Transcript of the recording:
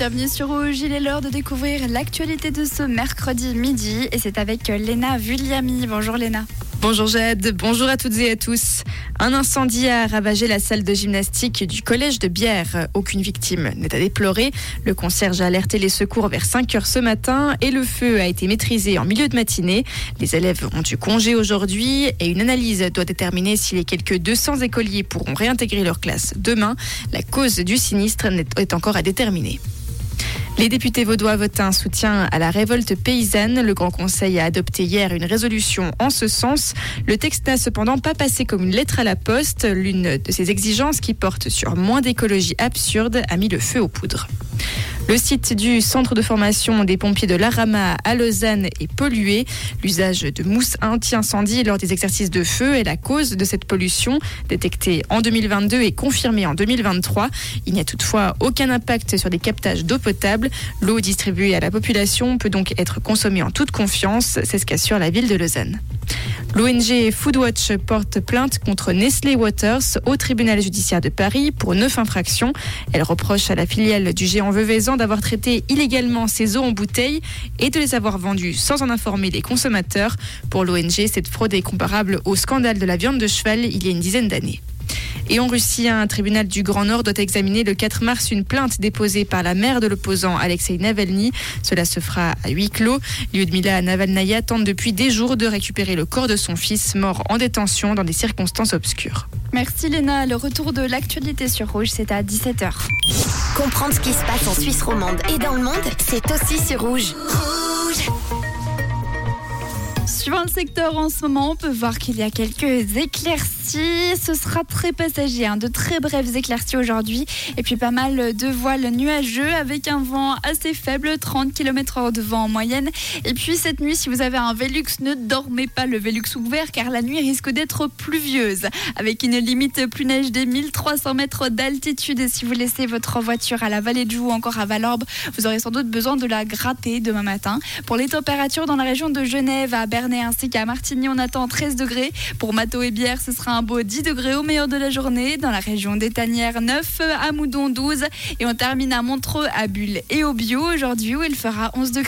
bienvenue sur Rouge. Il est l'heure de découvrir l'actualité de ce mercredi midi et c'est avec Léna Vulliami. Bonjour Léna. Bonjour Jade, bonjour à toutes et à tous. Un incendie a ravagé la salle de gymnastique du collège de Bière. Aucune victime n'est à déplorer. Le concierge a alerté les secours vers 5 heures ce matin et le feu a été maîtrisé en milieu de matinée. Les élèves ont eu congé aujourd'hui et une analyse doit déterminer si les quelques 200 écoliers pourront réintégrer leur classe demain. La cause du sinistre est encore à déterminer. Les députés vaudois votent un soutien à la révolte paysanne. Le Grand Conseil a adopté hier une résolution en ce sens. Le texte n'a cependant pas passé comme une lettre à la poste. L'une de ces exigences qui porte sur moins d'écologie absurde a mis le feu aux poudres. Le site du centre de formation des pompiers de l'Arama à Lausanne est pollué. L'usage de mousse anti-incendie lors des exercices de feu est la cause de cette pollution, détectée en 2022 et confirmée en 2023. Il n'y a toutefois aucun impact sur des captages d'eau potable. L'eau distribuée à la population peut donc être consommée en toute confiance, c'est ce qu'assure la ville de Lausanne. L'ONG Foodwatch porte plainte contre Nestlé Waters au tribunal judiciaire de Paris pour neuf infractions. Elle reproche à la filiale du géant Veuvezan d'avoir traité illégalement ses eaux en bouteille et de les avoir vendues sans en informer les consommateurs. Pour l'ONG, cette fraude est comparable au scandale de la viande de cheval il y a une dizaine d'années. Et en Russie, un tribunal du Grand Nord doit examiner le 4 mars une plainte déposée par la mère de l'opposant Alexei Navalny. Cela se fera à huis clos. Lyudmila Navalnaya tente depuis des jours de récupérer le corps de son fils mort en détention dans des circonstances obscures. Merci Léna. Le retour de l'actualité sur Rouge, c'est à 17h. Comprendre ce qui se passe en Suisse romande et dans le monde, c'est aussi sur Rouge. Rouge Suivant le secteur en ce moment, on peut voir qu'il y a quelques éclaircies. Ce sera très passager, hein. de très brèves éclaircies aujourd'hui. Et puis pas mal de voiles nuageux avec un vent assez faible, 30 km/h de vent en moyenne. Et puis cette nuit, si vous avez un Velux, ne dormez pas le Velux ouvert car la nuit risque d'être pluvieuse. Avec une limite plus neige des 1300 mètres d'altitude. Et si vous laissez votre voiture à la vallée de Joux ou encore à Valorbe, vous aurez sans doute besoin de la gratter demain matin. Pour les températures dans la région de Genève, à Berne, ainsi qu'à Martigny, on attend 13 degrés. Pour Mato et Bière, ce sera un beau 10 degrés au meilleur de la journée. Dans la région d'Étanières, 9, à Moudon 12. Et on termine à Montreux, à Bulle et au Bio aujourd'hui où il fera 11 degrés.